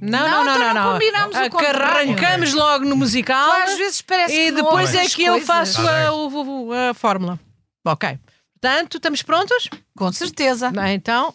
Não, Não, não, não, então não. não não. combinamos o contrário. arrancamos logo no musical Tu às vezes parece e que não depois é que eu coisas. faço Tá a, o- o- a fórmula. Ok. Portanto, estamos prontos? Com certeza. Bem, então.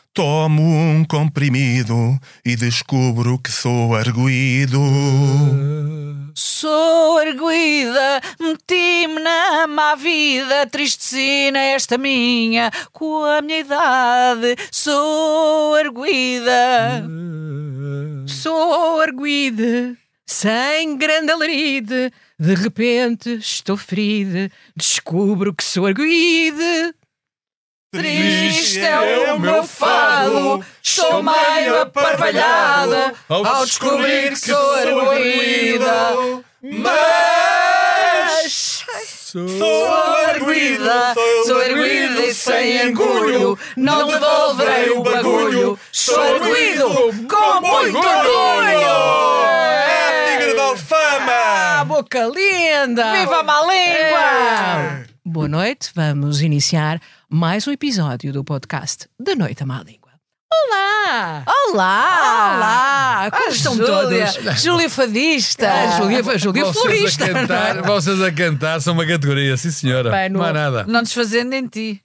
Tomo um comprimido e descubro que sou arguído. Sou arguída, meti-me na má vida, tristecina esta minha, com a minha idade. Sou arguída. Sou arguída, sem grande alarido. De repente estou ferida, descubro que sou arguída. Triste é o meu fado, sou meio aparvalhada ao descobrir que sou arguída. Mas sou arguída, sou arguída e sem orgulho, não devolverei o bagulho. Sou arguído com muito orgulho. É tigre da Ah, alfama! boca linda! Viva a má língua! Boa noite, vamos iniciar mais um episódio do podcast Da Noite à Má Língua. Olá! Olá! Olá! Como Ah, estão Júlia, todos? Júlia Fadista. Ah, Júlia, Júlia vocês Florista. a cantar, vocês a cantar são uma categoria, sim senhora. Bem, no- Não há nada. Não desfazendo em ti.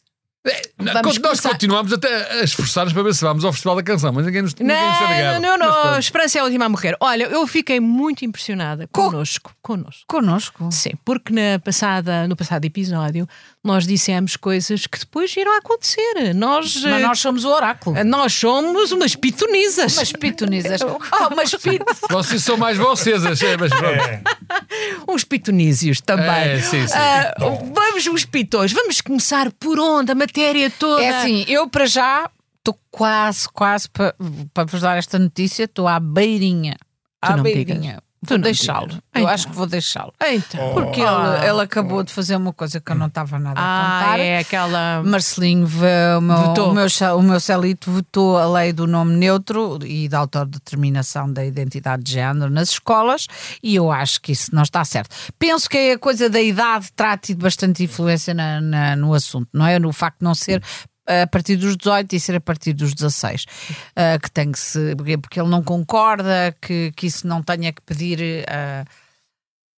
Não, Vamos nós começar. continuamos até a esforçar-nos para ver se vamos ao Festival da Canção, mas ninguém nos, ninguém tem Não, ligado. não, não, não. Esperança é a última a morrer. Olha, eu fiquei muito impressionada Co- connosco. Connosco. Conosco. Sim, porque na passada, no passado episódio nós dissemos coisas que depois irão acontecer. Nós, Mas eh, nós somos o oráculo. nós somos umas pitonisas. Umas pitonisas. Oh, umas pit... Vocês são mais vocês, é, mas pronto. Uns pitonísios também. É, sim, sim. Ah, vamos, os pitões, vamos começar por onde? A matéria toda. É assim, eu para já estou quase, quase para para vos dar esta notícia, estou à beirinha. Tu À beirinha. Vou deixá-lo. Eu Então. acho que vou deixá-lo. Então. Porque Ah. ele, ele acabou de fazer uma coisa que eu não estava nada a Ah, contar. é aquela. Marcelinho, o meu, Votou. o, meu, o meu celito votou a lei do nome neutro e da autodeterminação da identidade de género nas escolas e eu acho que isso não está certo. Penso que a coisa da idade terá tido bastante influência na- na- no assunto, não é? No facto de não ser a partir dos 18 e ser a partir dos 16 ah, que tem que se porque- porque ele não concorda que, que isso não tenha que pedir ah,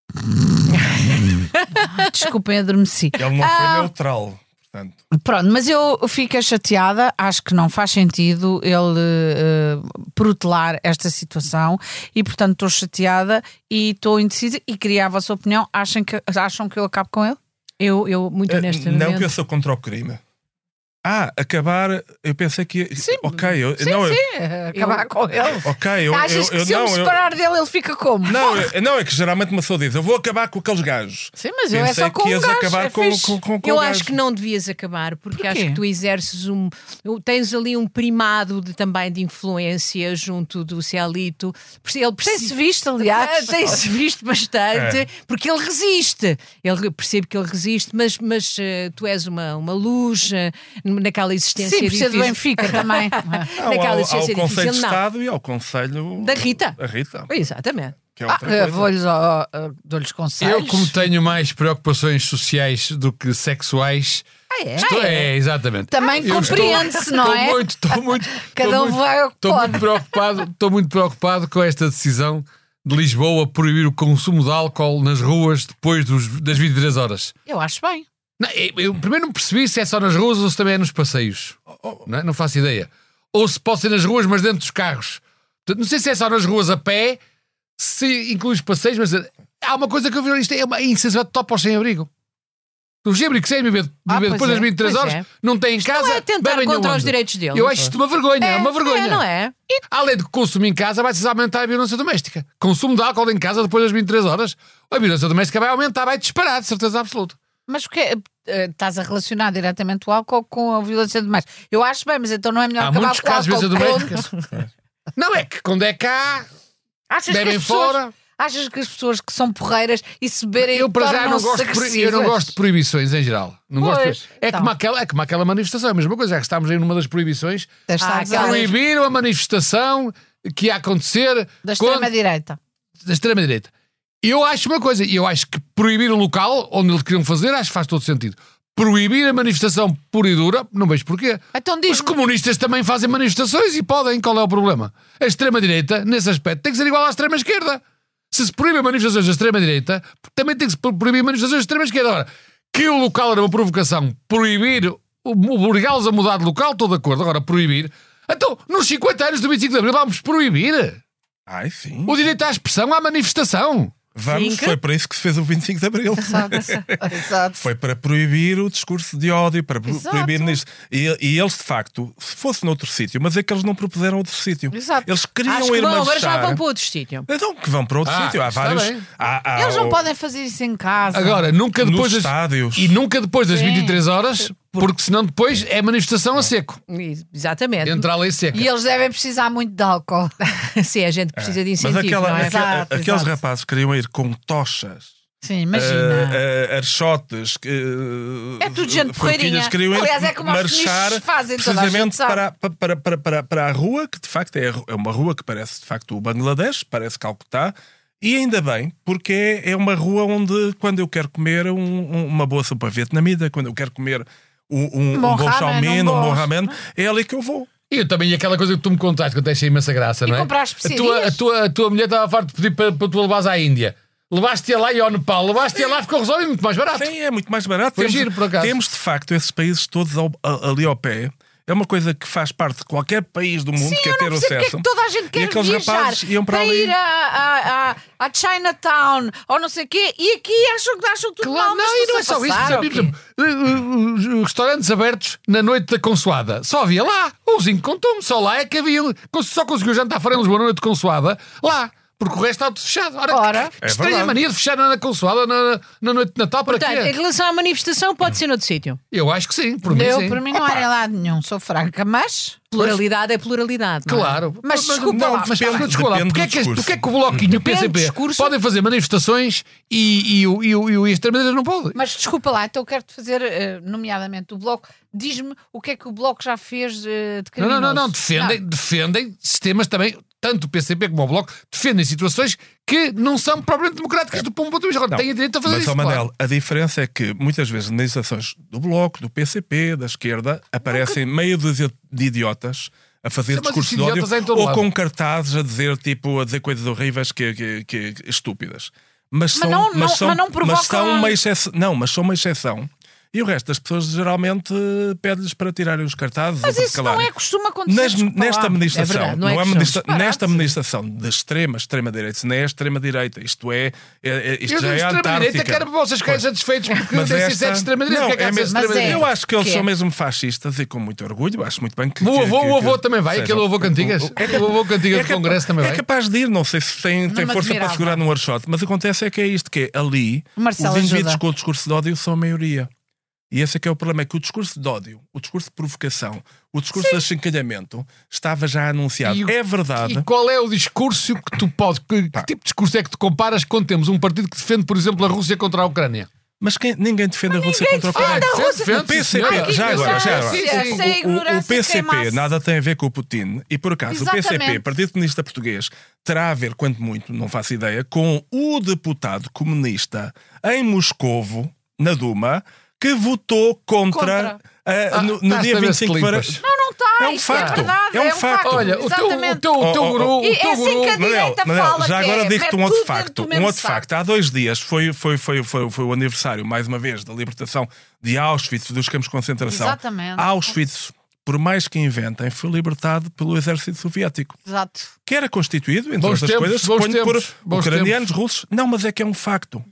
desculpem adormeci Ele não Ah. foi neutral, portanto. Pronto, mas eu fico chateada, acho que não faz sentido ele eh, protelar esta situação e, portanto, estou chateada e estou indecisa e queria a vossa opinião. Acham que, acham que eu acabo com ele? Eu, eu muito Eh, honestamente. Não que eu sou contra o crime. Ah, acabar, eu pensei que. ok, eu, não, eu, Eh, Acabar com ele. ok, eu, Achas eu, que eu, se eu não, me eu, separar dele, ele fica como? não, eu- não, é que geralmente uma pessoa diz: eu vou acabar com aqueles gajos. Sim, mas eu é Pensei só com que um ias gajo, acabar é com, com, com, com Eu acho gajo. que não devias acabar, porque Porquê? acho que tu exerces um. Tens ali um primado de, também de influência junto do Cielito. Ele Tem-se visto, aliás. Tem-se visto bastante, É. porque ele resiste. Ele percebe que ele resiste, mas, mas eh, tu és uma, uma luz eh, naquela existência Sim, precisa do. Benfica também. Naquela ao, existência ao Conselho de não. Estado e ao Conselho Da Rita. Da Rita. Exatamente. Que é Ah. Vou-lhes conselhos. Eu, como tenho mais preocupações sociais do que sexuais, Ah, é? estou, é, exatamente. Também estou- compreende-se, não estou é? Muito, estou muito, Cada estou um muito- vai ao Estou muito preocupado, estou muito preocupado com esta decisão de Lisboa proibir o consumo de álcool nas ruas depois dos- das 23 horas. Eu acho bem. Não, eu, primeiro não percebi se é só nas ruas ou se também é nos passeios. Não, é? Não faço ideia. Ou se pode ser nas ruas, mas dentro dos carros. Não sei se é só nas ruas a pé, se inclui os passeios, mas há uma coisa que eu vi isto é uma insensibilidade total para os sem-abrigo. Do género que sem beber, Ah, depois é, das 23 pois horas, é. não tem em casa. não é tentar bebem contra os direitos deles. Eu acho isto uma vergonha, é, uma vergonha. É, não é? Além de que consumo em casa, vai-se aumentar a violência doméstica. Consumo de álcool em casa depois das 23 horas, a violência doméstica vai aumentar, vai disparar, de certeza absoluta. Mas o que é, eh, estás a relacionar diretamente o álcool com a violência doméstica? Eu acho bem, mas então não é melhor Há acabar muitos com o casos de álcool doméstica. Não é que quando é cá, Achas bebem as pessoas, fora. Achas que as pessoas que são porreiras e se beberem Eu para já não gosto, de eu não gosto de proibições em geral. Não gosto de- Pois, é, então. como aquela, é como aquela manifestação, a mesma coisa, já que estamos aí numa das proibições, Ah, razão. aquelas- proibiram a manifestação que ia acontecer Da quando- extrema-direita. da extrema-direita. Eu acho uma coisa, e eu acho que proibir o local onde eles queriam fazer, acho que faz todo sentido. Proibir a manifestação pura e dura, não vejo porquê. Então Os diz comunistas também fazem manifestações e podem, qual é o problema? A extrema-direita, nesse aspecto, tem que ser igual à extrema-esquerda. Se se proíbe manifestações da extrema-direita, também tem que se pro- proibir manifestações da extrema-esquerda. Agora, que o local era uma provocação, proibir, obrigá-los a mudar de local, estou de acordo. Agora, proibir. Então, nos 50 anos do 25 de Abril, vamos proibir Ai, sim. o direito à expressão, à manifestação. Vamos, Sim, foi para isso que se fez o 25 de Abril. Exato. Foi para proibir o discurso de ódio, para pro- Exato. proibir nisto. E, e eles, de facto, se fosse noutro sítio, mas é que eles não propuseram outro sítio. Exato. Eles queriam Acho que ir vão, agora já vão para outro sítio. Então, que vão para outro Ah, sítio. Há vários. há- há Eles não o- podem fazer isso em casa. Agora, nunca Nos depois das, estádios. E nunca depois das Sim. 23 horas, porque senão depois é manifestação a seco. Exatamente. Entra a lei seca. E eles devem precisar muito de álcool. Sim, a gente precisa de Mas incentivo, aquela- não é? aquela- Exato, aqueles exato. rapazes queriam ir com tochas. Sim, imagina. Uh, uh, archotes, uh, É tudo gente porreirinha. queriam Aliás, é como os marchar comunistas fazem, precisamente para, para, para, para, para a rua, que de facto é, é uma rua que parece de facto o Bangladesh, parece Calcutá, e ainda bem, porque é, é uma rua onde, quando eu quero comer um- uma boa sopa vietnamita, quando eu quero comer um, um, um mein, um bom ramen, é ali que eu vou. E eu também, aquela coisa que tu me contaste, que eu achei imensa graça, não é? comprar a tua, a, tua, a tua mulher estava farta de pedir para, para tu levares à Índia. Levaste-a lá e ao Nepal. Levaste-a lá, ficou resolvido muito mais barato. Sim, é muito mais barato. Foi temos, giro, por acaso. temos de facto esses países todos ao- a- ali ao pé. É uma coisa que faz parte de qualquer país do mundo Sim, que é ter não percebo porque é acesso. que toda a gente E quer aqueles rapazes iam para, para ali. ir a, a, a, a Chinatown ou não sei o quê e aqui acham, acham tudo Claro, mal, não, e não é só isso. passar, os- os restaurantes abertos na noite da consoada. Só havia lá. O Zinco contou-me. Só lá é que havia. Só conseguiu jantar fora em Lisboa na noite de consoada. Lá. Porque o resto está tudo fechado. Ora, Ora. que É estranha mania de fechar na consoada na, na noite de Natal. Para Portanto, em relação à manifestação, pode ser noutro sítio. Eu acho que sim. Por mim, Eu, sim. para mim, não há em lado nenhum, sou franca, mas. Pluralidade é pluralidade. não é? Claro. Mas desculpa não, lá, Mas depende- desculpa lá, porque é, do que, é que o Bloquinho e o PCP discurso. podem fazer manifestações e, e, o- e, o- e, o- e a extrema-direita não pode? Mas desculpa lá, então eu quero-te fazer, eh, nomeadamente, o Bloco. Diz-me o que é que o Bloco já fez eh, de Não, criminoso. não, não, não. Defendem, defendem sistemas também, tanto o PCP como o Bloco, defendem situações que não são propriamente democráticas do ponto de vista. Agora, têm direito a fazer Mas, isso. ó, Manel, claro. a diferença é que muitas vezes nas manifestações do Bloco, do PCP, da esquerda, aparecem meio dúzia de idiotas a fazer Sim, mas discurso esses de ódio todo ou lado. com cartazes a dizer, tipo, a dizer coisas horríveis que, que, que- que estúpidas. Mas, são, não- não- são, mas não provocam- são uma exceção. Não, mas são uma exceção. E o resto das pessoas geralmente pede-lhes para tirarem os cartazes Mas isso não é costuma acontecer. Nas- nesta administração, É verdade, não é não é administra- Disparate. nesta administração da extrema, extrema-direita, não é a extrema-direita, isto é, é- é- isto Eu já é extrema-direita quero para vocês ficarem satisfeitos porque Mas esta- sido de extrema-direita. Que é que é de mesmo- é. Eu acho que eles Que são é? mesmo fascistas e com muito orgulho. Acho muito bem que. O avô, que- o avô que também vai, aquele avô Cantigas. É O avô Cantigas do Congresso também é vai. capaz de ir, não sei se tem, tem força para segurar num archote, mas acontece é que é isto: que é ali os indivíduos com o discurso de ódio são a maioria. E esse é que é o problema: é que o discurso de ódio, o discurso de provocação, o discurso de achincalhamento estava já anunciado. E é verdade. E qual é o discurso que tu podes. Que, que tipo de discurso é que tu comparas quando temos um partido que defende, por exemplo, a Rússia contra a Ucrânia? Mas quem- ninguém defende a Rússia contra o Ucrânia. defende, defende, O PCP, sim, já agora, já Sim, agora. sim, O- sim. o- PCP queimasse. nada tem a ver com o Putin. E por acaso, o PCP, Exatamente. Partido Comunista Português, terá a ver, quanto muito, não faço ideia, com o deputado comunista em Moscovo, na Duma, que votou contra, Contra. ah, no, no dia está a ver 25 de fevereiro. Não, não está. É um isso facto. verdade, É um facto. Olha, o teu, o Exatamente. teu, o teu Oh, oh, guru. oh. o teu é assim guru que a direita fala já que agora é, digo-te um outro facto. Um outro saco. facto. Há dois dias foi, foi, foi, foi, foi o aniversário, mais uma vez, da libertação de Auschwitz, dos campos de concentração. Exatamente. Auschwitz, por mais que inventem, foi libertado pelo exército soviético. Exato. Que era constituído, entre Bons outras tempos, coisas, suponho, por tempos, ucranianos, russos. Não, mas é que é um facto.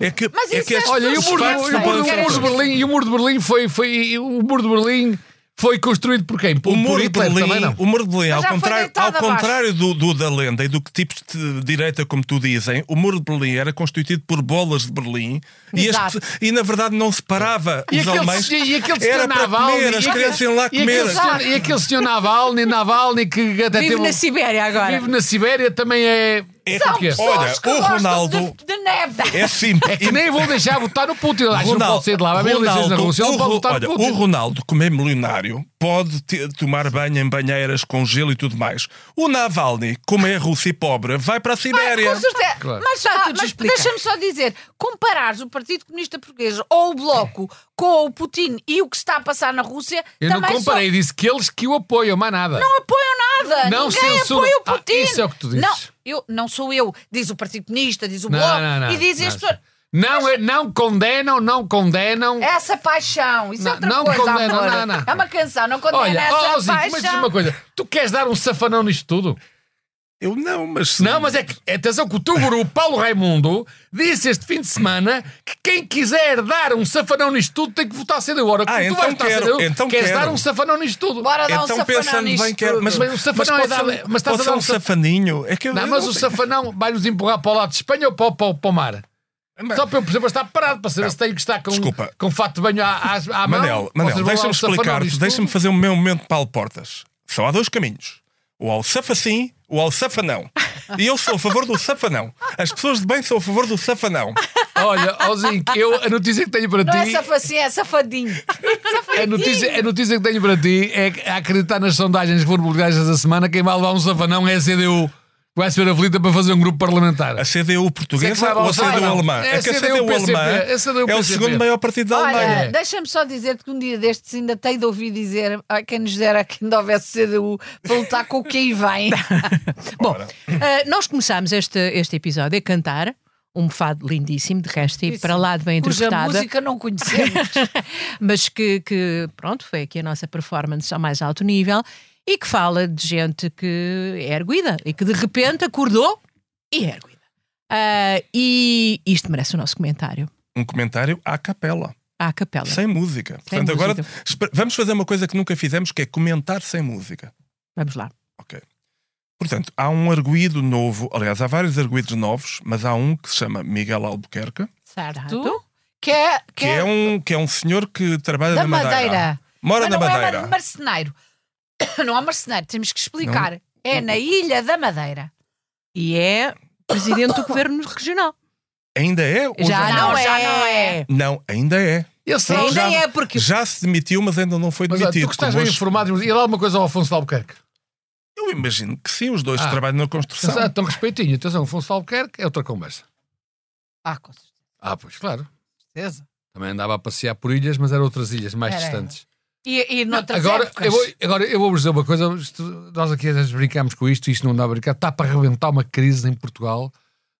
É que, Mas é isso que é Olha, e o muro, factos e o muro- o muro de. Berlim, e o muro de Berlim foi, foi o muro de Berlim foi construído por quem? Por, O por muro, de Hitler também Berlim, não. o muro de Berlim, ao já foi contrário, ao deitado abaixo. contrário do, do da lenda e do que tipos de direita, como tu dizem, o muro de Berlim era constituído por bolas de Berlim e, as Exato. pe- e, na verdade não separava E os aquele, alemães. e aquele senhor Era para Navalny, comer, as e aquele- crianças iam lá e aquele comer. senhor- E aquele senhor Navalny, Navalny que até Vive teve na Sibéria agora. vive na Sibéria também é. É São porque, olha, que o Ronaldo de, de neve. é simples. É que nem vou deixar votar no Putin. Acho que não pode sair de lá. Vai eleições na Rússia. O, votar olha, no Putin. o Ronaldo, como é milionário, pode te- tomar banho em banheiras com gelo e tudo mais. O Navalny, como é russo e pobre, vai para a Sibéria. Com certeza. Claro. Mas, ah, mas deixa-me só dizer: comparares o Partido Comunista Português ou o Bloco com o Putin e o que está a passar na Rússia, Eu não comparei, disse que eles que o apoiam, mais nada. só não apoiam nada. Não Ninguém censura. apoia o Ah, Putin. isso é o que tu dizes. Não, eu, não sou eu. Diz o Partido Comunista, diz o Não, Bloco não, não. e dizem as Não. pessoas. Não, é- não condenam, não condenam. Essa paixão, isso Não, é outra não coisa, condena, amor. não, não. É uma canção, não condena Olha, essa ó, Zico, mas paixão. diz uma coisa: tu queres dar um safanão nisto tudo? Eu não, mas. Não, mas é que, atenção, que o teu guru, Paulo Raimundo, disse este fim de semana que quem quiser dar um safanão nisto tudo tem que votar CDU. Agora, Ah, tu então vais votar quero, CDU, então queres quero. dar um safanão nisto tudo. Bora dar um Então safanão pensando nisto bem, quero. Mas, Mas o safanão pode é dar- mas estás a dar um um sa- safaninho. É que eu, Não, eu mas não o safanão vai-nos empurrar para o lado de Espanha ou para, para, para o mar? Mas- Só para eu perceber, estar parado para saber se tenho que estar com, Desculpa. com fato de banho à, à, à mão. Manel, ou Manel deixa-me explicar-te, deixa-me fazer o meu momento de Paulo Portas. Só há dois caminhos. Ou ao safasim ou ao safanão. E eu sou a favor do safanão. As pessoas de bem são a favor do safanão. Olha, ó Zinco, eu, a notícia que tenho para Não é ti. safacinho, é safadinho. A notícia, a notícia que tenho para ti é que, a acreditar nas sondagens que foram publicadas esta semana, quem vai levar um safanão é a CDU. Vai ser aflita para fazer um grupo parlamentar. A CDU Isso é portuguesa vai ou a CDU não? alemã? É É que a CDU CDU PCP, alemã é CDU é o segundo maior partido da Olha, Alemanha. deixa-me só dizer que um dia destes ainda tenho de ouvir dizer a quem nos dera que ainda houvesse CDU para lutar com o que aí vem. Bom, ah, nós começámos este, este episódio a cantar um fado lindíssimo, de resto, e para lá de bem Cuja interpretada, música não conhecemos. mas que, que, pronto, foi aqui a nossa performance ao mais alto nível e que fala de gente que é erguida e que de repente acordou e é erguida. Ah, e isto merece o nosso comentário. Um comentário à capela, À capela. sem música. Sem Portanto, agora música. espe- vamos fazer uma coisa que nunca fizemos, que é comentar sem música. Vamos lá. Ok. Portanto, há um arguído novo, aliás, há vários arguídos novos, mas há um que se chama Miguel Albuquerque, certo? Que é, que que é é um, que é um senhor que trabalha da na Madeira. Madeira. Mora Mas na não Madeira. é marceneiro. Não há marceneiro, temos que explicar. É na Ilha da Madeira. E é presidente do governo regional. Ainda é? Ou Já, não, não, já é. não é. Não, ainda é. Eu sei, Ainda já, é porque já se demitiu, mas ainda não foi mas olha, tu demitido. que estás bem hoje- informado, e lá alguma coisa ao Afonso de Albuquerque. Eu imagino que sim, os dois Ah. trabalham na construção. Mas, ah, Então, respeitinho, atenção, Afonso de Albuquerque é outra conversa. Ah, com Ah, pois, claro. certeza. Também andava a passear por ilhas, mas eram outras ilhas mais Era, distantes. E, e noutras Agora épocas. eu, vou, agora eu vou-vos dizer uma coisa. isto- nós aqui às vezes brincamos com isto, isto não dá a brincar. Está para arrebentar uma crise em Portugal,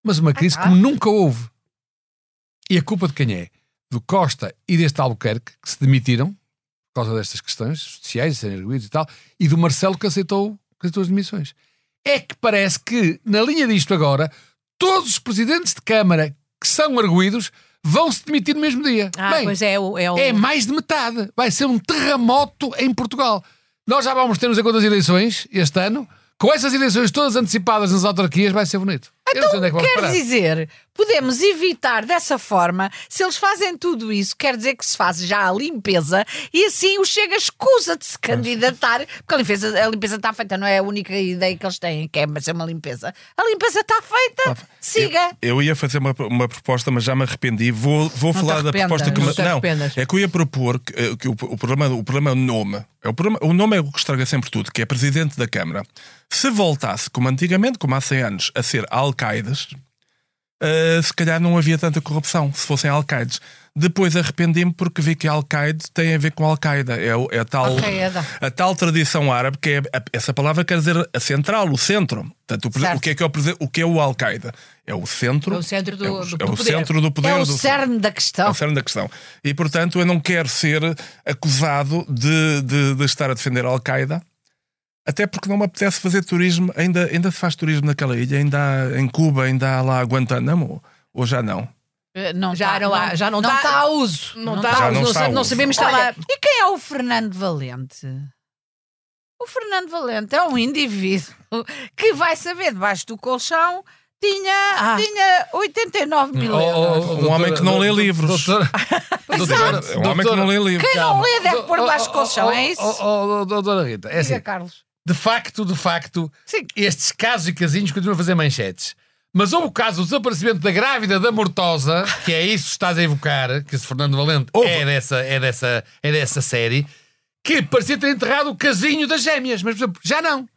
mas uma crise Ah, como nunca houve. E a culpa de quem é? Do Costa e deste Albuquerque, que se demitiram por causa destas questões sociais, de serem erguidos e tal, e do Marcelo que aceitou, que aceitou as demissões. É que parece que, na linha disto agora, todos os presidentes de Câmara que são arguídos vão se demitir no mesmo dia. Ah, Bem, pois é, o, é o. é mais de metade. Vai ser um terremoto em Portugal. Nós já vamos ter nos encontro as eleições este ano. Com essas eleições todas antecipadas nas autarquias, vai ser bonito. Eu não onde é que Quer dizer, podemos evitar dessa forma, se eles fazem tudo isso, quer dizer que se faz já a limpeza e assim o Chega escusa de se candidatar, porque a limpeza, a limpeza está feita, não é a única ideia que eles têm, que é ser uma limpeza. A limpeza está feita, siga. Eu ia fazer uma, uma proposta, mas já me arrependi. Vou, vou te falar da proposta que Não me- Não, é que eu ia propor que, eh, que o, o problema, o problema é o nome. É o, problema, o nome é o que estraga sempre tudo, que é presidente da Câmara. Se voltasse, como antigamente, como há 100 anos, a ser Alcaides, eh, se calhar não havia tanta corrupção se fossem Alcaides. Depois arrependi-me porque vi que Al-Qaeda tem a ver com Al-Qaeda. É, é a, tal, a tal tradição árabe que é. a- essa palavra quer dizer a central, o centro. Portanto, o, o que é que é o, o que é o Al-Qaeda? É o centro. É o centro do- é o, do é o poder. centro do poder. É o do- cerne da é questão. o cerne da questão. E, portanto, eu não quero ser acusado de, de, de estar a defender Al-Qaeda, até porque não me apetece fazer turismo. Ainda, ainda se faz turismo naquela ilha, ainda há, em Cuba, ainda há lá Guantánamo, ou já não? Eh, Não Já tá, não há- já não tá- está a uso. Não, tá está, Já não não, está sa- a não uso. sabemos estar lá. e quem é o Fernando Valente? O Fernando Valente é um indivíduo que vai saber debaixo do colchão tinha, Ah. tinha 89 mil euros. Um homem que não lê livros. Doutora, doutora, É um homem que não lê livros. Quem não lê deve pôr debaixo do colchão, é isso? Oh, oh, oh, doutora Rita, é Diga, assim, Carlos. De facto, de facto, Sim. estes casos e casinhos continuam a fazer manchetes. Mas houve o caso do desaparecimento da grávida da Mortosa, que é isso que estás a evocar, que esse Fernando Valente Houve. é dessa, é, dessa, é dessa série, que parecia ter enterrado o casinho das gêmeas, mas por exemplo, já não.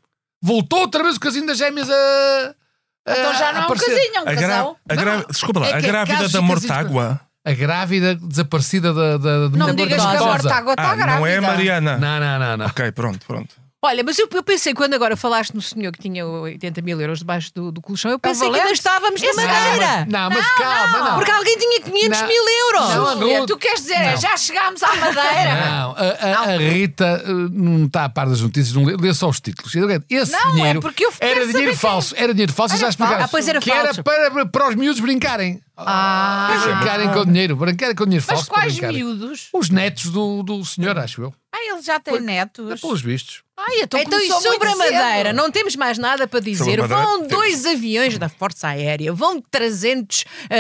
Voltou outra vez o casinho das gêmeas a. a- Então já a não é um casinho, é um A casal. a gra-. Desculpa lá, É a é grávida casos da Mortágua. A grávida desaparecida da, da, da Não me digas que a Mortosa. Mortágua está Ah, grávida. não é Mariana. Não, não, não, não. Ok, pronto, pronto. Olha, mas eu, eu pensei, quando agora falaste no senhor que tinha 80 mil euros debaixo do, do colchão, eu pensei que ainda estávamos na Madeira. Não, mas calma, não. Porque alguém tinha 500 Não. mil euros. Não, Júlia, não. tu queres dizer, é, Não. já chegámos à Madeira. Não, a, a- a Rita uh, não está a par das notícias, não lê, lê só os títulos. Esse Não, é dinheiro porque eu quero era dinheiro falso, era dinheiro falso, Era já falso. Ah, pois era que falso. era para, para os miúdos brincarem. Ah, brincarem com o dinheiro, brincarem com o dinheiro mas falso. para quais miúdos? Os netos do, do senhor, acho eu. Ah, ele já tem netos. Pelos vistos. Ai, então, Então, e sobre a cedo. Madeira, não temos mais nada para dizer. A Madeira, Vão temos. dois aviões da Força Aérea, vão 300 eh,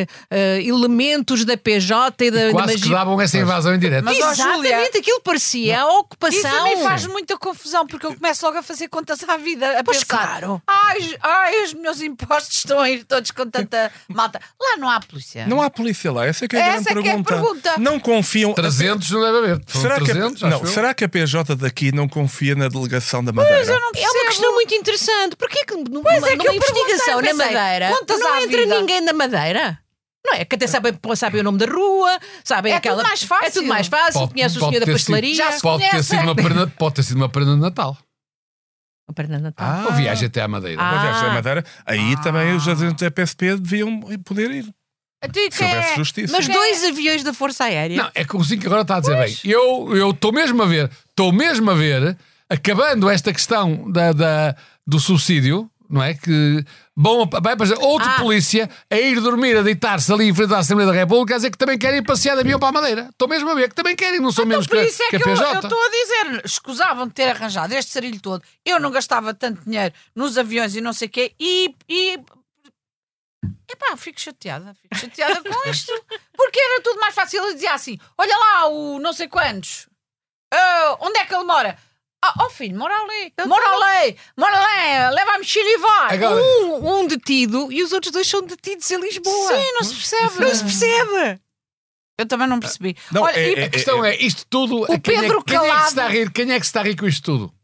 eh, eh, elementos da PJ e da, da Quase que magia. davam essa invasão em direto. Mas, Exatamente, aquilo parecia a Isso ocupação. a mim faz muita confusão, porque eu começo logo a fazer contas à vida, a Pois pensar. claro. Ai, ai, os meus impostos estão a ir todos com tanta malta. Lá não há polícia. Não há polícia lá, essa é que é a Essa grande é que é a pergunta. pergunta. Não confiam. 300 não deve haver. Será, que, 300, a, acho não, será que a PJ daqui não confia na delegação da Madeira? eu não É percebo. uma questão muito interessante. Porquê que numa, Pois é que numa investigação na Madeira não à entra vida. ninguém na Madeira? Não é? Que até sabem, sabem o nome da rua, sabem É aquela. tudo mais fácil. É tudo mais fácil. Conhece o senhor da pastelaria. Sido, Já se pode, ter sido uma prenda, pode ter sido uma prenda de Natal. A perna de Natal. Ah. Ou viagem até à Madeira. Ah. Uma viagem da Madeira, aí também os agentes da PSP deviam poder ir. Então, Se quem houvesse é? justiça. Mas Quem dois aviões da Força Aérea. Não, é que o Zinco agora está a dizer bem. Eu estou mesmo a ver, estou mesmo a ver, acabando esta questão da, da- do subsídio, não é? Que bom, vai para outro Ah. polícia a ir dormir, a deitar-se ali em frente à Assembleia da República, a dizer que também querem passear de avião para a Madeira. Estou mesmo a ver que também querem, não são menos Por que, isso é que que a eu PJ. eu estou a dizer, escusavam de ter arranjado este sarilho todo. Eu não gastava tanto dinheiro nos aviões e não sei o quê. E, e Epá, fico chateada, fico chateada com isto. Porque era tudo mais fácil. Ele dizia assim: olha lá, o não sei quantos. Ah, onde é que ele mora? Ah, oh filho, mora ali. Mora ali, mora ali, leva a mochila e vai. Agora, Um, um detido e os outros dois são detidos em Lisboa. Sim, não se percebe. Não se percebe. Eu também não percebi. Não, Olha, é- e- é- a questão é, isto tudo. quem, é, Pedro quem é que se está a rir? Quem é que se está a rir com isto tudo?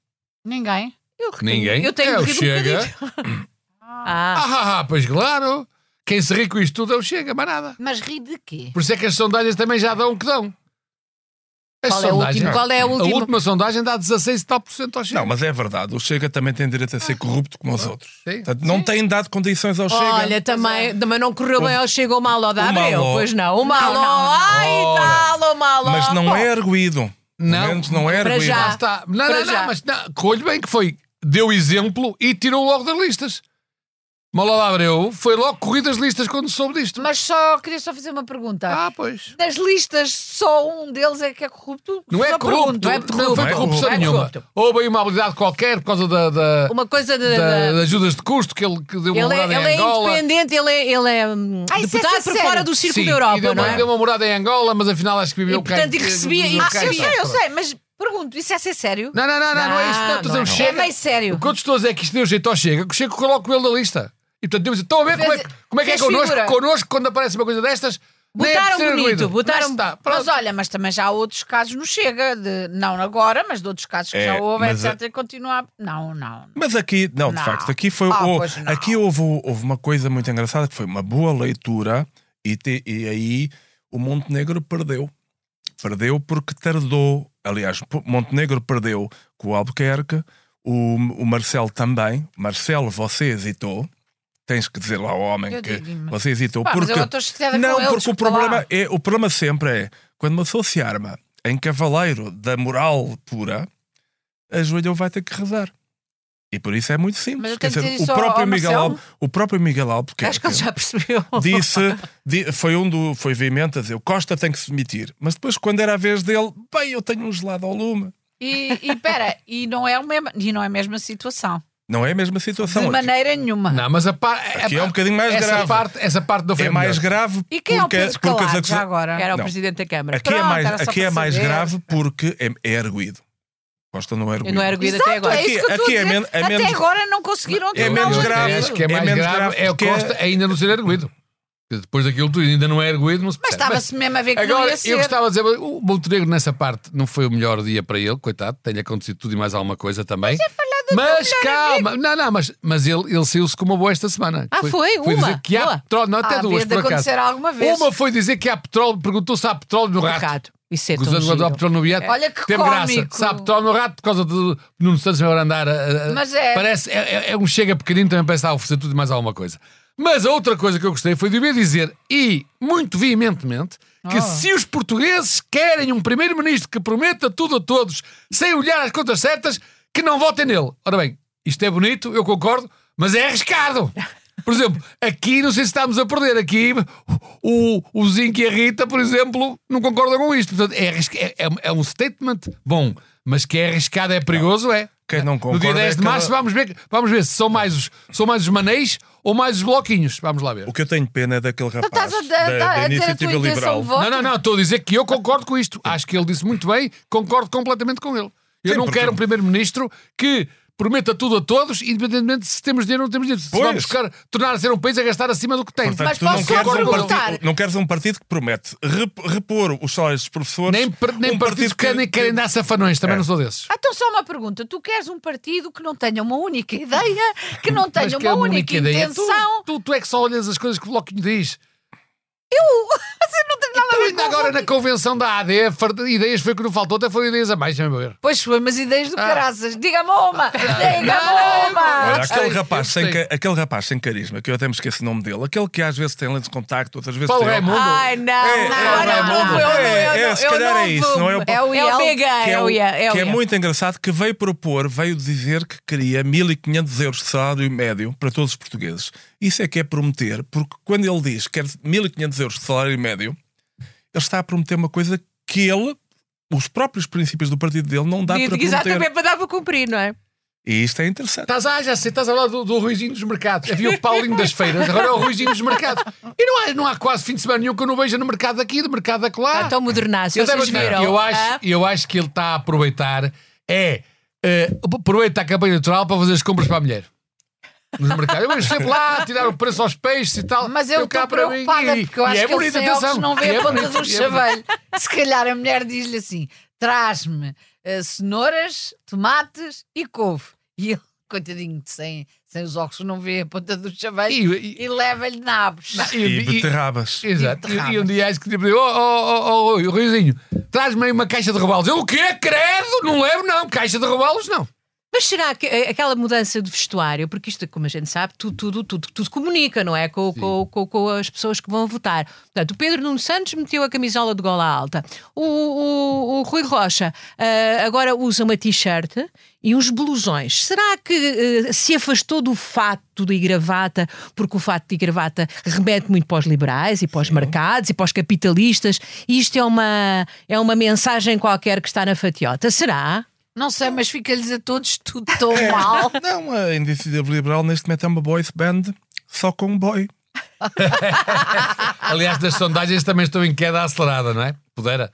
Ninguém. Eu, Ninguém. Eu tenho é o um Chega. bocadinho. Ah, Ah, ah, ah, pois claro. Quem se ri com isto tudo é o Chega, mais nada. Mas ri de quê? Por isso é que as sondagens também já dão o que dão. As qual é o sondagens- último? Qual é a A última? última sondagem dá 16 e tal por cento ao Chega. Não, mas é verdade. O Chega também tem direito a ser corrupto como os outros. Sim. Portanto, não tem dado condições ao Chega. Olha, também, também não correu bem ao Chega o Maló da O Abreu, pois não. O não, não. ai tal, o Maló. Mas não é arguído. Não. menos não é arguído. já. Não, não, já. não, mas não, colho bem que foi. Deu exemplo e tirou logo das listas. Malala Abreu foi logo corrido das listas quando soube disto. Mas só queria só fazer uma pergunta. Ah, pois. Das listas, só um deles é que é corrupto? Não é Só corrupto, pergunto. não, Não foi é corrupção corrupto. nenhuma. Não é corrupto. Houve aí uma habilidade qualquer por causa da, da, Uma coisa de. da- da- das ajudas de custo que ele que deu uma ele é, morada ele em é Angola. independente, ele é, ele é hum, Ah, isso é deputado por sério? fora do Círculo Sim, da Europa, e deu, não uma, é? deu uma morada em Angola, mas afinal acho que viveu E, portanto, e recebia- e Ah, eu sei, eu sei, mas pergunto, isso é ser sério? Não, não, não, não, não é isso. Não, Não, não é. É meio sério. O que eu estou a dizer é que isto deu jeito ao Chega, que o Chega coloca ele na lista. E portanto, deu estão a ver como é, que- como é que é connosco, figura. connosco quando aparece uma coisa destas? nem é Botaram bonito, arguído. botaram- Mas está, Mas olha, mas também já há outros casos no Chega, de, não agora, mas de outros casos que É, já houve, mas etc. E continua a... Não, não. Mas aqui, não, de Não. facto, aqui foi Ah, o- pois não. aqui houve, houve uma coisa muito engraçada que foi uma boa leitura e, te- e aí o Montenegro perdeu. Perdeu porque tardou. Aliás, Montenegro perdeu com o Albuquerque, o, o Marcelo também. Marcelo, você hesitou. Tens que dizer lá ao homem Eu que você hesitou. Pá, porque não, ele, porque o lá. problema, é, o problema sempre é quando uma pessoa se arma em cavaleiro da moral pura, a joelho vai ter que rezar. E por isso é muito simples. Dizer, o próprio Miguel. Alves, o próprio Miguel Albuquerque Acho que ele já percebeu. disse, di- foi um do, foi veemente a dizer, o Costa tem que se demitir. Mas depois, quando era a vez dele, bem, eu tenho um gelado ao lume. E, e pera, e não, é o mesmo, e não é a mesma situação. Não é a mesma situação. De Aqui- maneira nenhuma. Não, mas a par... Aqui é um bocadinho mais essa grave. Parte, essa parte não foi É mais melhor. grave E quem é o porque, Pedro porque Calado acusa- já agora? Era o Não. presidente da Câmara. Aqui é Pronto, mais, era só aqui é mais grave porque é, é arguído. Costa não é Eu arguído. não era arguído Exato, até agora. é isso que eu Aqui- a aqui é men- é Até menos- agora não conseguiram É menos grave. acho que é É mais menos grave, grave é o porque- Costa ainda não ser arguído. Depois daquilo tudo ainda não é arguído, não se Mas estava-se mesmo a ver que não Agora, ia ser. eu gostava de dizer, o Montenegro nessa parte não foi o melhor dia para ele, coitado, tenha acontecido tudo e mais alguma coisa também. Mas, calma, não, não, mas, mas ele, ele saiu-se com uma boa esta semana. Ah, foi? Foi Uma? dizer que há Boa. petróleo, não, até Ah, duas de por acaso. acontecer alguma vez. Uma foi dizer que há petróleo, perguntou se há petróleo no rato. rato. Isso é tão Gozando quando há giro. petróleo no bilhete. Olha que Teve graça. cómico. Se há petróleo no rato por causa de Nuno Santos agora andar. a- a- Mas é. Parece, é, é- é um chega pequenino, também parece estar a oferecer tudo e mais alguma coisa. Mas a outra coisa que eu gostei foi de ouvir dizer, e muito veementemente, que Oh. se os portugueses querem um primeiro-ministro que prometa tudo a todos, sem olhar as contas certas, que não votem nele. Ora bem, isto é bonito, eu concordo, mas é arriscado. Por exemplo, aqui não sei se estamos a perder. Aqui o, o Zinco e a Rita, por exemplo, não concordam com isto. Portanto, é, é, é- é um statement bom, mas que é arriscado, é perigoso, é. Quem não No dia concorda 10 é de março, vamos ver, vamos ver se são mais, os, são mais os maneis ou mais os bloquinhos. Vamos lá ver. O que eu tenho pena é daquele rapaz estás a, da, da a dizer a tua Iniciativa Liberal. Não, não, não, estou a dizer que eu concordo com isto. Acho que ele disse muito bem, concordo completamente com ele. Eu Sim, não porque- quero um primeiro-ministro que prometa tudo a todos, independentemente se temos dinheiro ou não temos dinheiro. Se vamos buscar, tornar a ser um país a gastar acima do que tem. Portanto, Mas tu não posso só queres, um partido, não queres um partido que promete rep- repor os salários dos professores. nem per- nem um partidos que querem, querem dar safanões, também É. não sou desses. Ah, Então só uma pergunta. Tu queres um partido que não tenha uma única ideia, que não tenha que é uma única. Tu, intenção? tu, tu é que só olhas as coisas que o Bloquinho diz. Você não tem nada a Então, ver ainda com agora na convenção da AD, ideias foi o que não faltou, até foram ideias a mais, a meu ver. Pois foi, mas ideias do Ah. caraças. Diga-me uma! Diga-me Não, uma! Olha, aquele rapaz, eu sem, ca- aquele rapaz sem carisma, que eu até me esqueço o nome dele, aquele que às vezes tem lentes de contacto, outras vezes Paulo tem. Raimundo. Ai, não, É, não, é, não, não, eu não, É, eu é, não, se eu calhar não é isso, não é o- É o É que é, é o é o que é muito engraçado, que veio propor, veio dizer que queria 1500 euros de salário médio para todos os portugueses. Isso é que é prometer, porque quando ele diz que quer 1500 euros de salário médio, ele está a prometer uma coisa que ele, os próprios princípios do partido dele, não dá para prometer. Exatamente, para dar para cumprir, não é? E isto é interessante. Estás, ah, já sei, estás a falar do, do Ruizinho dos Mercados. Havia o Paulinho das Feiras, agora é o Ruizinho dos Mercados. E não há, não há quase fim de semana nenhum que eu não veja no mercado aqui, no mercado da Está lá. tão modernaço. Eu, Vocês viram? eu, acho, Ah, eu acho que ele está a aproveitar, é, eh, aproveita a campanha eleitoral para fazer as compras para a mulher. Nos mercados. Eu vejo sempre lá, tirar o preço aos peixes e tal. Mas eu estou mim, preocupada e- porque eu acho é que ele bonito, sem óculos atenção. não vê é a ponta do é chaveiro. Se calhar a mulher diz-lhe assim: traz-me eh, cenouras, tomates e couve. E ele, coitadinho, sem, sem os óculos, não vê a ponta do chaveiro E- e, e- leva-lhe nabos. E- E e- beterrabas. Exato. E, e um dia acho que tipo, oh, oh, oh, oh, Ruizinho, traz-me aí uma caixa de rebalos. Eu o quê? Credo? Não levo, não. Caixa de rebalos, não. Mas será que eh, aquela mudança de vestuário, porque isto, como a gente sabe, tudo, tudo, tudo, tudo comunica, não é? Com, com, com, com as pessoas que vão votar. Portanto, o Pedro Nuno Santos meteu a camisola de gola alta. O, o, o Rui Rocha eh, agora usa uma t-shirt e uns blusões. Será que eh, se afastou do fato e gravata, porque o fato e gravata remete muito para os liberais e para os mercados e para os capitalistas, e isto é uma, é uma mensagem qualquer que está na fatiota? Será? Não sei, mas fica-lhes a todos tudo tão mal. Não, a Iniciativa Liberal neste momento é uma boys band só com um boy. Aliás, das sondagens também estou em queda acelerada, não é? Pudera.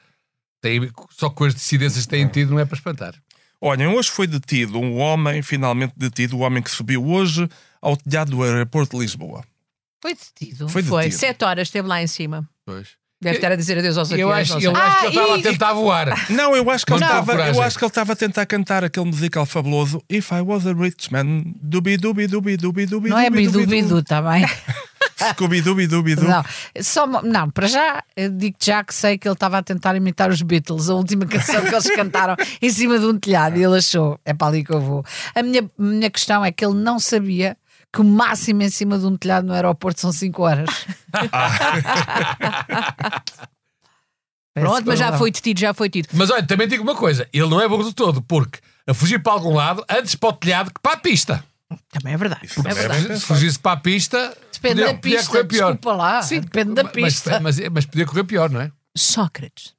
Tem, só com as decidências que têm tido, não é para espantar. Olhem, hoje foi detido um homem, finalmente detido, o homem que subiu hoje ao telhado do aeroporto de Lisboa. Foi detido. Foi Foi, detido. sete horas esteve lá em cima. Pois. Deve estar a dizer adeus aos Eu aviões. acho, não eu acho que ele Ah, estava e- a tentar voar. Não, eu acho que ele Não. estava, eu acho que ele estava a tentar cantar aquele musical fabuloso If I Was a Rich Man, dubi dubi dubi dubi dubi Não é dubi, dubi, bidu-bidu, está bem? Scooby dubi dubi dubi. Não, só, não, para já, eu digo já que sei que ele estava a tentar imitar os Beatles, a última canção que eles cantaram em cima de um telhado, e ele achou, é para ali que eu vou. A minha, minha questão é que ele não sabia que o máximo em cima de um telhado no aeroporto são 5 horas. Pronto, mas já foi detido, já foi tido. Mas olha, também digo uma coisa: ele não é burro de todo, porque a fugir para algum lado, antes para o telhado que para a pista. Também é verdade. Isso é é verdade. Se fugisse para a pista, Depende podia, da podia pista. correr pior. Desculpa lá. Depende da mas- pista. Mas, mas, mas podia correr pior, não é? Sócrates.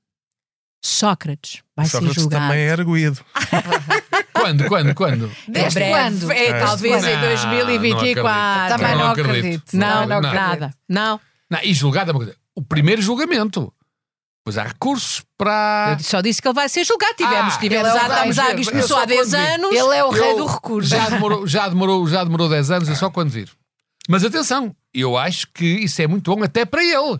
Sócrates vai Sócrates ser julgado. também é erguido. Quando, quando, quando? Desde breve. quando? É, Desde talvez em Não, 2024. Também não não acredito. acredito. Não, Não, não, não. nada. Não. Não, e julgado é uma coisa. O primeiro julgamento. Pois há recursos para. Eu só disse que ele vai ser julgado. Tivemos, Ah, tivemos é estamos a isto Eu começou só há 10 quando vi. anos. Ele é o rei Eu- do recurso. Já demorou, já, demorou, já demorou 10 anos, é só quando vir. Mas atenção, eu acho que isso é muito bom até para ele.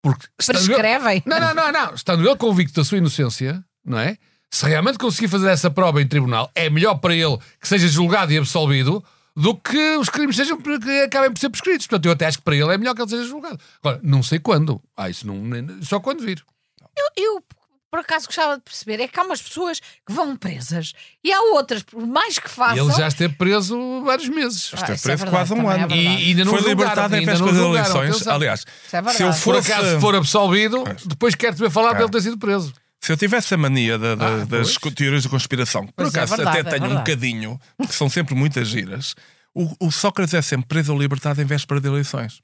Porque Prescrevem. Não, não, não, não. Estando ele convicto da sua inocência, não é? Se realmente conseguir fazer essa prova em tribunal, é melhor para ele que seja julgado e absolvido do que os crimes sejam que acabem por ser prescritos. Portanto, eu até acho que para ele é melhor que ele seja julgado. Agora, não sei quando. Ah, isso não. Só quando vir. Eu, eu, por acaso, gostava de perceber é que há umas pessoas que vão presas e há outras, por mais que E façam. ele já esteve preso vários meses. Ah, Esteve isso é preso verdade, quase um é ano. verdade. E ainda não Foi libertado em das julgaram, eleições. Aliás, é se eu Por fosse. acaso, se for absolvido, depois quero te ver falar dele ter sido preso. Se eu tivesse a mania da- da- Ah, das teorias de conspiração, que por Pois é acaso verdade, até é tenho um bocadinho, que são sempre muitas giras, o, o Sócrates é sempre preso ou libertado em véspera de eleições.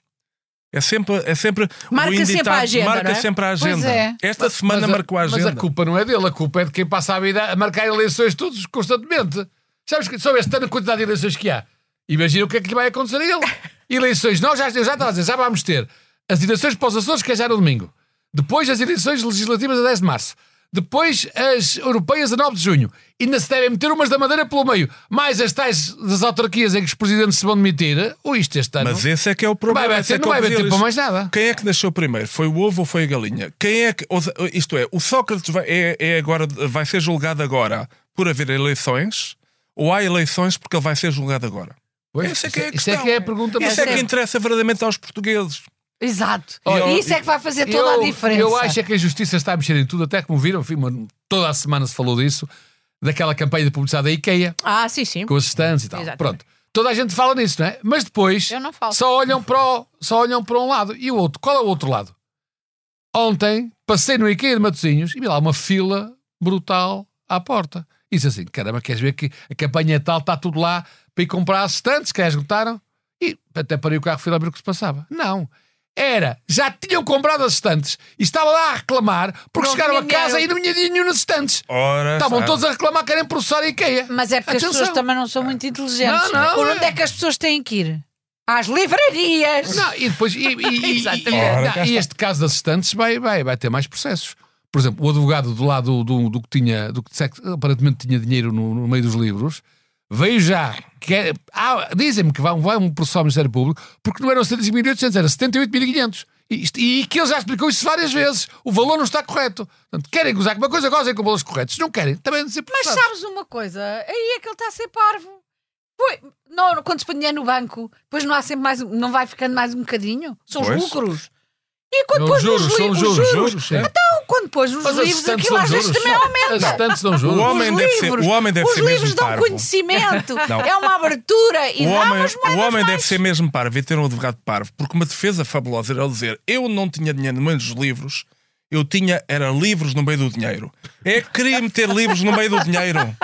É sempre, é sempre Marca o sempre a agenda, marca é? sempre a agenda. é. Esta semana Mas a- marcou a agenda. Mas a culpa não é dele, a culpa é de quem passa a vida a marcar eleições todos constantemente. Sabes que só este ano a quantidade de eleições que há. Imagina o que é que lhe vai acontecer a ele. Eleições, nós já, eu já estava a dizer, já vamos ter as eleições para os Açores, que é já no domingo. Depois as eleições legislativas a 10 de março. Depois as europeias a 9 de junho. Ainda se devem meter umas da Madeira pelo meio. Mais as tais das autarquias em que os presidentes se vão demitir. Ou isto este ano. Mas esse é que é o problema. Vai esse é não vai eu haver tempo para mais nada. Quem é que nasceu primeiro? Foi o ovo ou foi a galinha? Quem é que. Isto é, o Sócrates vai, é, é agora, vai ser julgado agora por haver eleições ou há eleições porque ele vai ser julgado agora? Pois, Essa é que é a isso é questão. que é a pergunta mais Isso é que interessa verdadeiramente aos portugueses. Exato. Olha, e isso é que vai fazer toda eu, a diferença. Eu acho é que a justiça está a mexer em tudo, até como viram, toda a semana se falou disso, daquela campanha de publicidade da IKEA, Ah, sim, sim. com os stands e tal. Exatamente. Pronto. Toda a gente fala nisso, não é? Mas depois Eu só olham, para o- só olham para um lado. E o outro? Qual é o outro lado? Ontem passei no IKEA de Matosinhos e vi lá uma fila brutal à porta. E disse assim: caramba, queres ver que a campanha é tal, está tudo lá para ir comprar as estantes que já esgotaram? E até parei o carro, fui lá ver o que se passava. Não. Era, já tinham comprado as estantes e estava lá a reclamar porque Não chegaram a casa dinheiro. e não tinha dinheiro nenhum nas estantes. Ora, Estavam sabe. todos a reclamar que querem processar a IKEA. Mas é porque as Atenção. pessoas também não são muito inteligentes. Não, não, Por é. onde é que as pessoas têm que ir? Às livrarias. Não, e depois. E, e- e- Exatamente. e- Ora, e este caso das estantes vai, vai, vai ter mais processos. Por exemplo, o advogado do lado do, do que tinha, do que disse que aparentemente tinha dinheiro no, no meio dos livros, veio já. Que é- ah, Dizem-me que vai, vai um processo ao Ministério Público porque não eram 75.800, era 78.500. E, isto- e que ele já explicou isso várias vezes. O valor não está correto. Portanto, querem gozar com uma coisa, gozem com valores corretos. Se não querem, também não ser Mas sabes uma coisa? Aí é que ele está a ser parvo. Foi. Não, quando se põe dinheiro no banco, depois não há sempre mais, não vai ficando mais um bocadinho? São os Pois. lucros. E quando pôs juros, nos são li- juros, os juros, sim. Então, quando pôs nos Mas as livros, aquilo às vezes juros. também aumenta. As estantes dão juros. O homem os deve ser- livros, o homem deve os ser livros mesmo dão parvo. conhecimento. Não. é uma abertura e O dá homem, umas o homem deve mais. ser mesmo parvo e ter um advogado parvo, porque uma defesa fabulosa era ele dizer: Eu não tinha dinheiro no meio dos livros, eu tinha era livros no meio do dinheiro. É que queria meter livros no meio do dinheiro.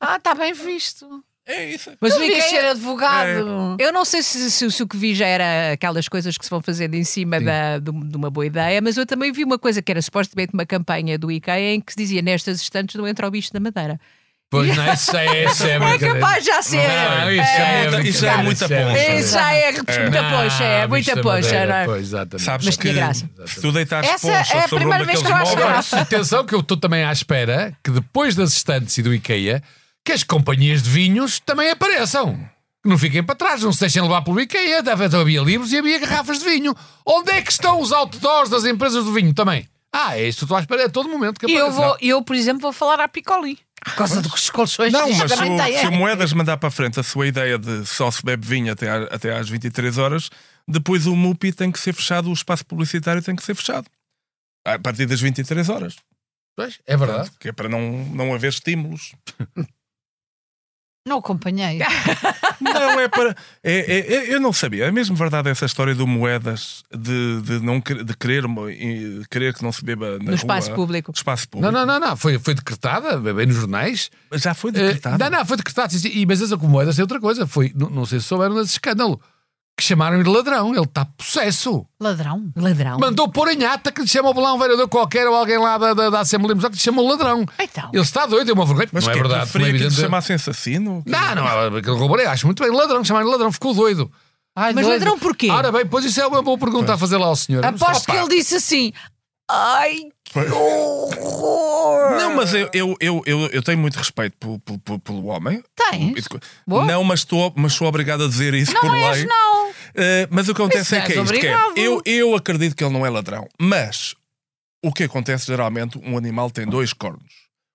Ah, está bem visto. É isso. Mas Tu o devias IKEA ser advogado. Eu não sei se, se- se o que vi já era aquelas coisas que se vão fazendo em cima da, de, de uma boa ideia, mas eu também vi uma coisa que era supostamente uma campanha do IKEA em que se dizia nestas estantes não entra o bicho da madeira. Pois não, isso é, isso é É capaz já ser. Não, isso É é, muita- isso é muita poncha. Isso já é muita poxa, é muita poxa, não é? Pois, exatamente. Sabes Mas que tinha graça. se tu deitares Essa poncha é a sobre um primeira vez que eu acho graça. Atenção que eu estou também à espera que depois das estantes e do IKEA que as companhias de vinhos também apareçam. Que não fiquem para trás, não se deixem levar pelo IKEA. Deve havia livros e havia garrafas de vinho. Onde é que estão os outdoors das empresas do vinho também? Ah, é isso que estou à espera a todo momento que E eu, vou, eu, por exemplo, vou falar à Piccoli. Por causa dos colchões Não, mas se o, se o Moedas mandar para a frente a sua ideia de só se bebe vinho até, à- até às 23 horas, depois o MUPI tem que ser fechado, o espaço publicitário tem que ser fechado. A partir das 23 horas. Pois, é verdade. Que é para não, não haver estímulos. Não acompanhei. Não, é para. É, é- é- eu não sabia. É mesmo verdade essa história do moedas de, de, não, de querer, mo- e querer que não se beba na No espaço rua. público. Espaço público. Não, não, não, não. Foi, foi decretada, bem nos jornais. Já foi Eh, decretado. não, não, foi sim. E, mas essa moedas é outra coisa. Foi, não, não sei se souberam desse escândalo. Que chamaram-lhe ladrão. Ele está possesso. Ladrão. Ladrão. Mandou pôr em ata que lhe chamou lá um vereador qualquer ou alguém lá da, da, da Assembleia Municipal que lhe chamou ladrão. Então. Ele está doido, é uma vergonha. Mas não é que verdade. preferia como é que lhe chamassem assassino? Não, não, aquele roubarei, acho muito bem. Ladrão, chamaram ladrão, ficou doido. Ai, Mas doido. ladrão porquê? Ora bem, pois isso é uma boa pergunta a fazer lá ao senhor. Aposto que ele disse assim. Ai, que horror! Não, mas eu, eu, eu, eu, eu tenho muito respeito pelo, pelo, pelo, homem. Tens? Não, mas, estou, mas sou obrigado a dizer isso por Não lei. és, não. Eh, mas o que acontece é que é isto: que é, eu, eu acredito que ele não é ladrão, mas o que acontece geralmente, um animal tem dois cornos.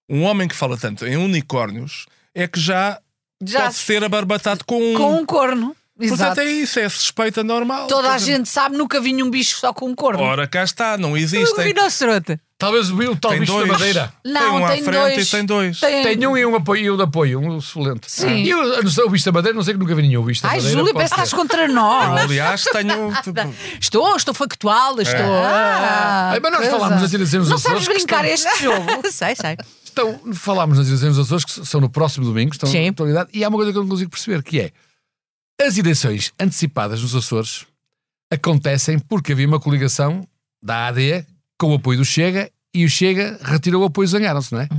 Um homem que fala tanto em unicórnios é que já, Já pode ser abarbatado com um. com um corno. Portanto, Exato. é isso, é suspeita normal. Toda a gente sabe, nunca vi um bicho só com um corno. Ora, cá está, não Um existem. rinoceronte. Talvez o tal Tem bicho dois. da madeira. Não, tem um à frente dois. e tem dois. Tem- Tem um e um apoio, e um de apoio, um excelente. Sim. E eu, eu não sei, o bicho da madeira, não sei que nunca vi nenhum bicho da Ai, madeira. Júlia, pode parece que estás contra Eu, nós. aliás, tenho. tipo, Estou, estou factual, estou. Ah, Ai, mas nós coisa. falámos nas eleições Não dos sabes brincar estão- este jogo. sei, sei. Estão, falámos nas eleições dos Açores, que são no próximo domingo, estão Sim. na atualidade, e há uma coisa que eu não consigo perceber, que é as eleições antecipadas nos Açores acontecem porque havia uma coligação da AD com o apoio do Chega e o Chega retirou o apoio, zangaram-se, não é?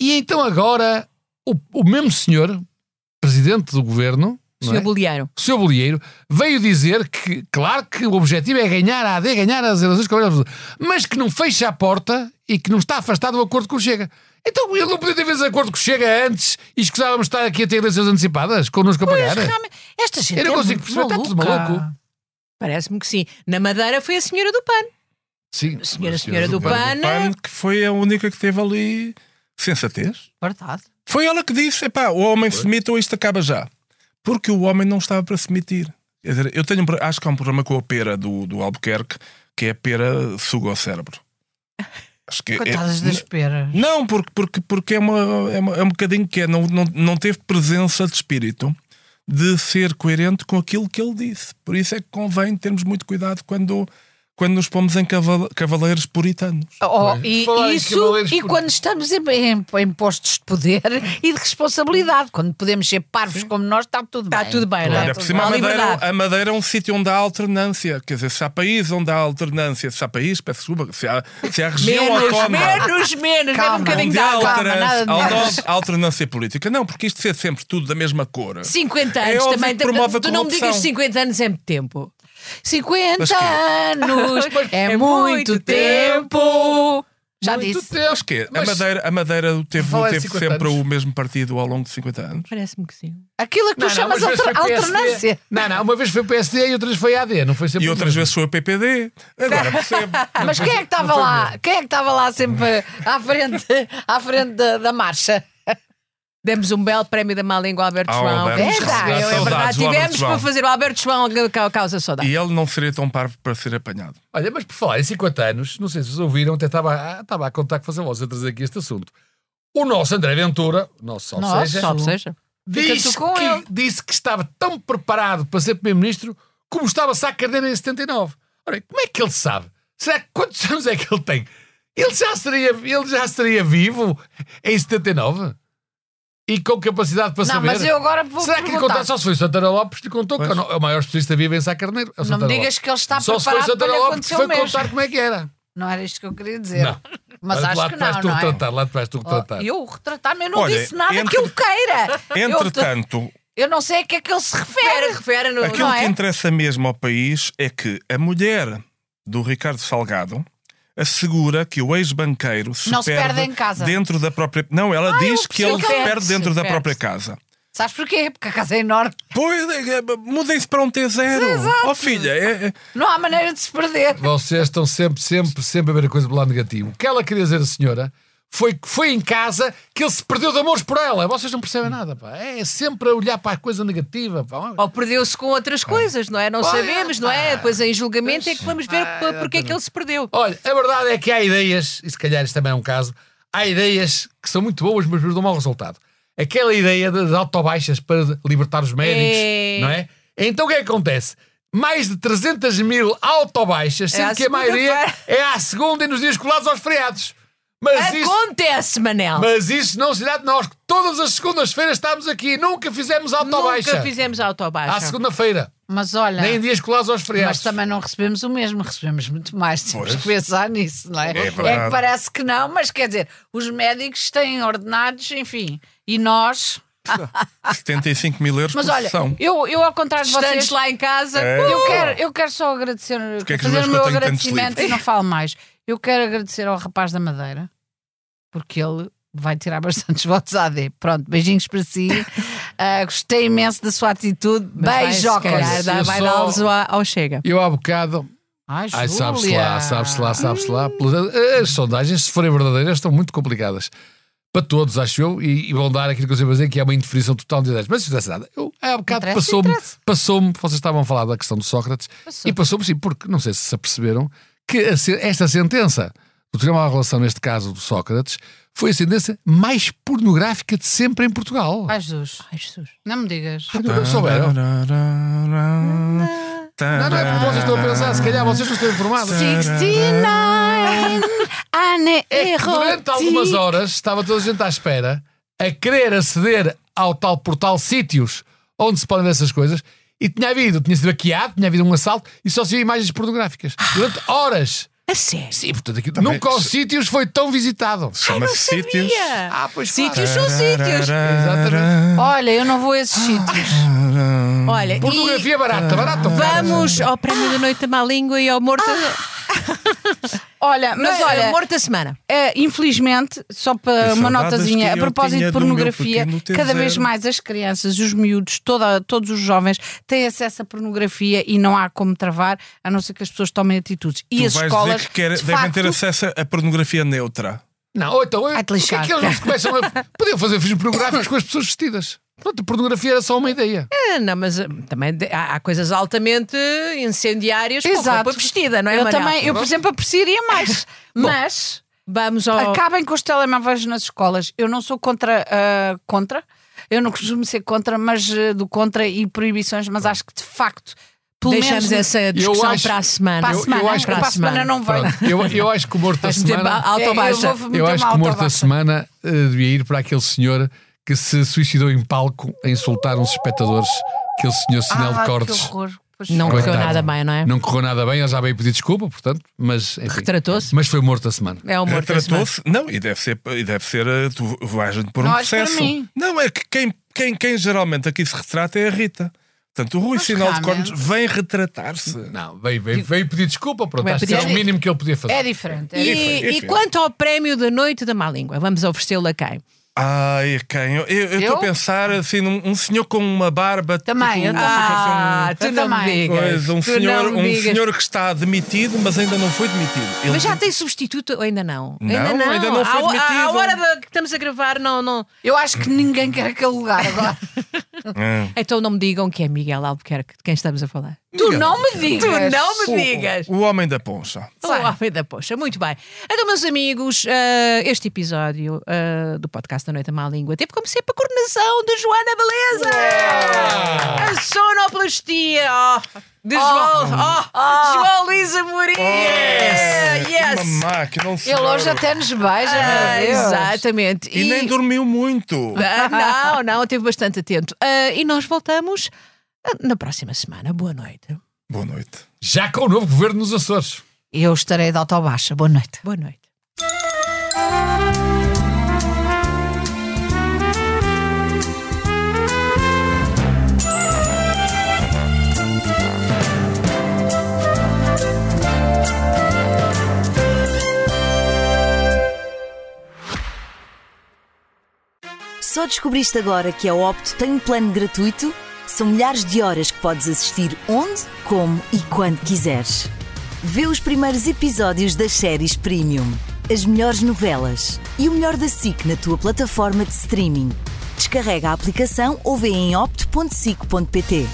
E então agora o, o mesmo senhor, presidente do governo, é? Senhor Bolieiro. o Sr. Bolieiro veio dizer que, claro que o objetivo é ganhar a AD, ganhar as eleições, com a- mas que não fecha a porta e que não está afastado do acordo com o Chega. Então ele não podia ter feito acordo com o Chega antes e escusávamos estar aqui a ter eleições antecipadas connosco a pagar. Esta gente Eu não é consigo perceber, está tudo maluca. maluco. Parece-me que sim. Na Madeira foi a senhora do PAN. Sim, Senhora, mas, senhora do PAN. PAN. PAN, que foi a única que teve ali sensatez. Verdade. Foi ela que disse: epá, o homem se demite ou isto acaba já. Porque o homem não estava para se demitir. Quer dizer, eu tenho, acho que há um problema com a pera do, do Albuquerque, que é a pera suga o cérebro. Acho que é- Coitadas das peras. Não, porque, porque, porque é, uma, é, uma- é um bocadinho que é, não, não, não teve presença de espírito de ser coerente com aquilo que ele disse. Por isso é que convém termos muito cuidado quando, quando nos pomos em caval- cavaleiros puritanos. Oh, Pois. e Falar isso, cavaleiros e por- quando estamos em, em- em postos de poder e de responsabilidade, quando podemos ser parvos como nós, está tudo Está bem. tudo bem, não é? Por cima, a Madeira, liberdade. a Madeira é um sítio onde há alternância. Quer dizer, se há país onde há alternância, se há país, peço desculpa, se há, se há região Menos, autónoma. menos, menos. Calma. Um bocadinho de alternância, de alter- menos. alternância política. Não, porque isto ser sempre tudo da mesma cor. 50 É anos óbvio também. que promove a tu não me digas corrupção. 50 anos é muito tempo. 50 Mas que- anos é, É muito muito tempo. Já Muito disse. tempo. Acho que é. a Mas- Madeira, a Madeira teve, teve 50 sempre anos. o mesmo partido ao longo de 50 anos. Parece-me que sim. Aquilo que tu chamas uma vez alter- alternância. Não, não, uma vez foi PSD e outra vez foi AD, não foi sempre E o outras vezes foi o PPD. Agora percebo. Mas quem é que estava lá? Quem é que estava lá sempre à frente, à frente da, da marcha? Demos um belo prémio da má língua ao Alberto Ao João. Alberto João. Dá é saudades verdade. do Alberto Tivemos João. para fazer o Alberto João a causa saudade. E ele não seria tão parvo para ser apanhado. Olha, mas por falar em 50 anos, não sei se vocês ouviram, até estava, a- estava a contar que fazer voz a trazer aqui este assunto. O nosso André Ventura, o nosso Nosso. seja, Salve seja. disse com que, ele. disse que estava tão preparado para ser Primeiro-Ministro como estava Sá Carneiro em 79. Ora, como é que ele sabe? Será que quantos anos é que ele tem? Ele já seria, ele já seria vivo em 79? E com capacidade para Não, saber? mas eu agora vou Será que lhe perguntar. contaram? Só se foi o Santana Lopes que lhe contou, que Pois. é o maior especialista vivo em Sá Carneiro. É Não me digas Lopes. que ele está Só se foi o preparado Santana Lopes que foi o mesmo. contar como é que era. Não era isto que eu queria dizer. Não. Mas acho lá que te vais não, tu não é? retratar, lá te vais tu retratar. Oh, eu retratar-me, eu não Olha, disse nada entre- que eu queira. Entretanto, eu não sei a que é que ele se refere. Refere, refere no. aquilo não é? que interessa mesmo ao país é que a mulher do Ricardo Salgado assegura que o ex-banqueiro se, Não se perde, perde em casa. dentro da própria. Não, ela diz que ele se perde se dentro da perde. própria casa. Sabes porquê? Porque a casa é enorme. Pois, é, é, mudem-se para um T0. Ó filha, é- é- Não há maneira de se perder. Vocês estão sempre, sempre, sempre a ver a coisa do lado negativo. O que ela queria dizer a senhora foi foi em casa que ele se perdeu de amores por ela. Vocês não percebem nada, pá. É sempre a olhar para a coisa negativa, pá. Ou perdeu-se com outras coisas, não é? Não Olha, sabemos, não é? Depois em julgamento é que vamos ver Ah, porque é que ele se perdeu. Olha, a verdade é que há ideias, e se calhar isto também é um caso, há ideias que são muito boas, mas dão mau resultado. aquela ideia das autobaixas para libertar os médicos, É. não é? Então o que é que acontece? Mais de 300 mil autobaixas, sendo à que a maioria é à segunda e nos dias colados aos feriados. Mas isso, Acontece, Manel. mas isso não se dá de nós, todas as segundas-feiras estamos aqui, nunca fizemos autobaixa. Nunca fizemos autobaixa. À segunda-feira, Mas olha. nem em dias colados aos feriados. Mas também não recebemos o mesmo, recebemos muito mais. Temos Pois. que pensar nisso, não é? É É, que parece que não, mas quer dizer, os médicos têm ordenados, enfim, e nós. 75 mil euros Mas por olha, sessão. eu, eu ao contrário de Estantes vocês. lá em casa. É. Eu quero, eu quero só agradecer, que é fazer o meu agradecimento e não falo mais. Eu quero agradecer ao rapaz da Madeira, porque ele vai tirar bastantes votos AD. Pronto, beijinhos para si. Ah, gostei imenso da sua atitude. Mas vai, se Beijocas. dá- vai só- ao, Chega. Eu há bocado Ai, Ai, sabe-se lá, sabe-se lá, sabe-se lá. As sondagens, se forem verdadeiras, estão muito complicadas. Para todos, acho eu, e, e vão dar aquilo que eu sempre dizer, que é uma indefinição total de ideias. Mas isso não interessa nada. Eu, há bocado passou-me, passou-me, vocês estavam a falar da questão do Sócrates, Passou. e passou-me sim, porque não sei se se aperceberam que esta sentença do Tribunal de Relação, neste caso do Sócrates, foi a sentença mais pornográfica de sempre em Portugal. Ai, Jesus. Ai, Jesus. Não me digas. Não souberam? Não, não é porque vocês estão a pensar, se calhar vocês não estão informados. 69 Ane É que durante algumas horas estava toda a gente à espera a querer aceder ao tal portal sítios onde se podem ver essas coisas e tinha havido, tinha sido hackeado, tinha havido um assalto e só se via imagens pornográficas durante horas. A sério. Sim, portanto, aquilo, nunca os sítios foi tão visitado. Chama-se sítios. Ah, pois Sítios claro. são sítios. Exatamente. Olha, eu não vou a esses sítios. Olha, e Pornografia barata, barata. vamos ao prémio da noite da má língua e ao morto. Olha, mas Não, olha, morto da semana. É, infelizmente, só para uma notazinha, a propósito de pornografia, pequeno T0. cada vez mais as crianças, os miúdos, toda, todos os jovens têm acesso à pornografia e não há como travar, a não ser que as pessoas tomem atitudes. E Tu as vais escolas dizer que quer- de devem facto, ter acesso a pornografia neutra. Não, ou então, Vai-te por que é que eles não se começam a. Podiam fazer filmes pornográficos com as pessoas vestidas. Pronto, a pornografia era só uma ideia. Ah, Não, mas ah, também de- há, há coisas altamente incendiárias com Exato. roupa vestida, não é, eu Manel? também, eu por exemplo, apreciaria mais. Mas Vamos ao. acabem com os telemóveis nas escolas. Eu não sou contra. ah, contra. Eu não costumo ser contra, mas ah, do contra e proibições, mas acho que de facto. Pelo Deixamos menos essa discussão acho- para a semana. para a Eu- eu semana, acho que eu para a semana não. Pronto, eu, eu acho que o morto da semana. ou baixa. Eu Eu acho que o morto da semana eh, devia ir para aquele senhor que se suicidou em palco a insultar uns espectadores. Aquele senhor sinal Ah, de cortes. Não correu nada bem, não é? Não correu nada bem, ele já veio pedir desculpa, portanto, mas. Retratou-se? Mas foi morto da semana. É o morto da semana. Tratou-se. Não, e deve ser, e deve ser eh, tu vais por um Não para processo. mim. Não, é que quem, quem, quem geralmente aqui se retrata é a Rita. Portanto, o Rui Mas Sinal de Cornos vem retratar-se. Não, veio, veio, veio pedir desculpa, pronto, acho que era o mínimo que ele podia fazer. É diferente. É E, diferente. E quanto ao prémio da noite da má língua? Vamos oferecê-lo a quem? Ai, quem? Eu estou a pensar assim num um senhor com uma barba. Também, eu tipo, também. Ah, Eu tu também. Pois, um, Tu senhor, um senhor que está demitido, mas ainda não foi demitido. Ele- Mas já tem substituto ou ainda não? Não, ainda não. ainda não foi À- à- À demitido. hora que estamos a gravar, não, não. Eu acho que ninguém quer aquele lugar agora. Ah. Então não me digam que é Miguel Albuquerque de quem estamos a falar. Tu não me digas. Tu não me O- digas. O, homem da poncha. O homem da poxa, muito bem. Então, meus amigos, eh, este episódio eh, do podcast da Noite da Má Língua teve como sempre a coordenação de Joana Beleza. A sonoplastia oh, de João, oh, João Luís Amorim. Yes, yes. Uma máquina, um Ele hoje até nos beija, Ah, meu Deus. exatamente. E, nem dormiu muito. Ah, não, não, esteve bastante atento. Ah, e nós voltamos na próxima semana. Boa noite. Boa noite. Já com o novo governo nos Açores. Eu estarei de autobaixa. Boa noite. Boa noite. Só descobriste agora que a Opto tem um plano gratuito? São milhares de horas que podes assistir onde, como e quando quiseres. Vê os primeiros episódios das séries Premium, as melhores novelas e o melhor da SIC na tua plataforma de streaming. Descarrega a aplicação ou vê em opto.sic.pt.